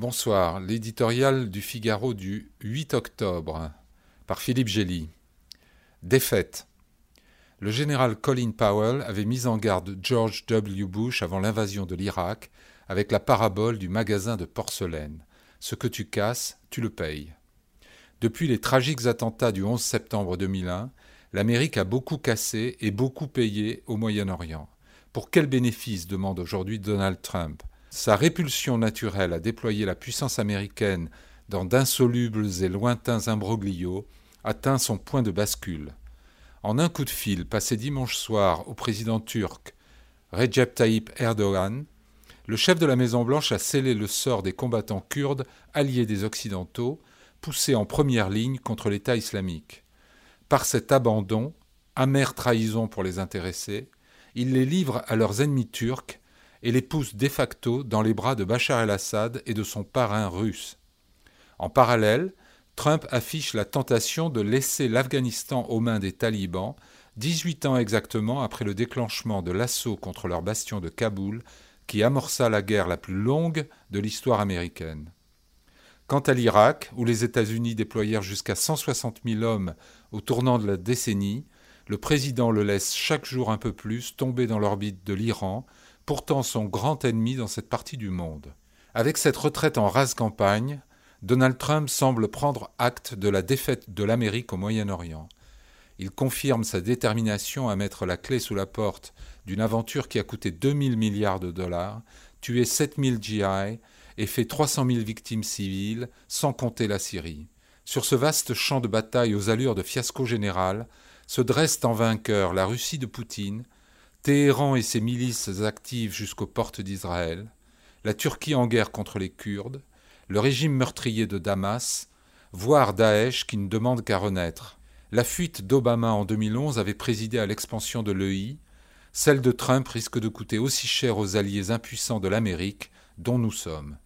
Bonsoir. L'éditorial du Figaro du 8 octobre par Philippe Gély. Défaite. Le général Colin Powell avait mis en garde George W. Bush avant l'invasion de l'Irak avec la parabole du magasin de porcelaine. Ce que tu casses, tu le payes. Depuis les tragiques attentats du 11 septembre 2001, l'Amérique a beaucoup cassé et beaucoup payé au Moyen-Orient. Pour quel bénéfice demande aujourd'hui Donald Trump sa répulsion naturelle à déployer la puissance américaine dans d'insolubles et lointains imbroglios atteint son point de bascule. En un coup de fil passé dimanche soir au président turc Recep Tayyip Erdogan, le chef de la Maison-Blanche a scellé le sort des combattants kurdes alliés des Occidentaux, poussés en première ligne contre l'État islamique. Par cet abandon, amère trahison pour les intéressés, il les livre à leurs ennemis turcs et les pousse de facto dans les bras de Bachar el-Assad et de son parrain russe. En parallèle, Trump affiche la tentation de laisser l'Afghanistan aux mains des talibans, 18 ans exactement après le déclenchement de l'assaut contre leur bastion de Kaboul, qui amorça la guerre la plus longue de l'histoire américaine. Quant à l'Irak, où les États-Unis déployèrent jusqu'à 160 000 hommes au tournant de la décennie, le président le laisse chaque jour un peu plus tomber dans l'orbite de l'Iran, pourtant son grand ennemi dans cette partie du monde. Avec cette retraite en rase campagne, Donald Trump semble prendre acte de la défaite de l'Amérique au Moyen-Orient. Il confirme sa détermination à mettre la clé sous la porte d'une aventure qui a coûté 2000 milliards de dollars, tué 7000 GI et fait 300 000 victimes civiles, sans compter la Syrie. Sur ce vaste champ de bataille aux allures de fiasco général, se dressent en vainqueur la Russie de Poutine, Téhéran et ses milices actives jusqu'aux portes d'Israël, la Turquie en guerre contre les Kurdes, le régime meurtrier de Damas, voire Daesh qui ne demande qu'à renaître. La fuite d'Obama en 2011 avait présidé à l'expansion de l'EI, celle de Trump risque de coûter aussi cher aux alliés impuissants de l'Amérique dont nous sommes.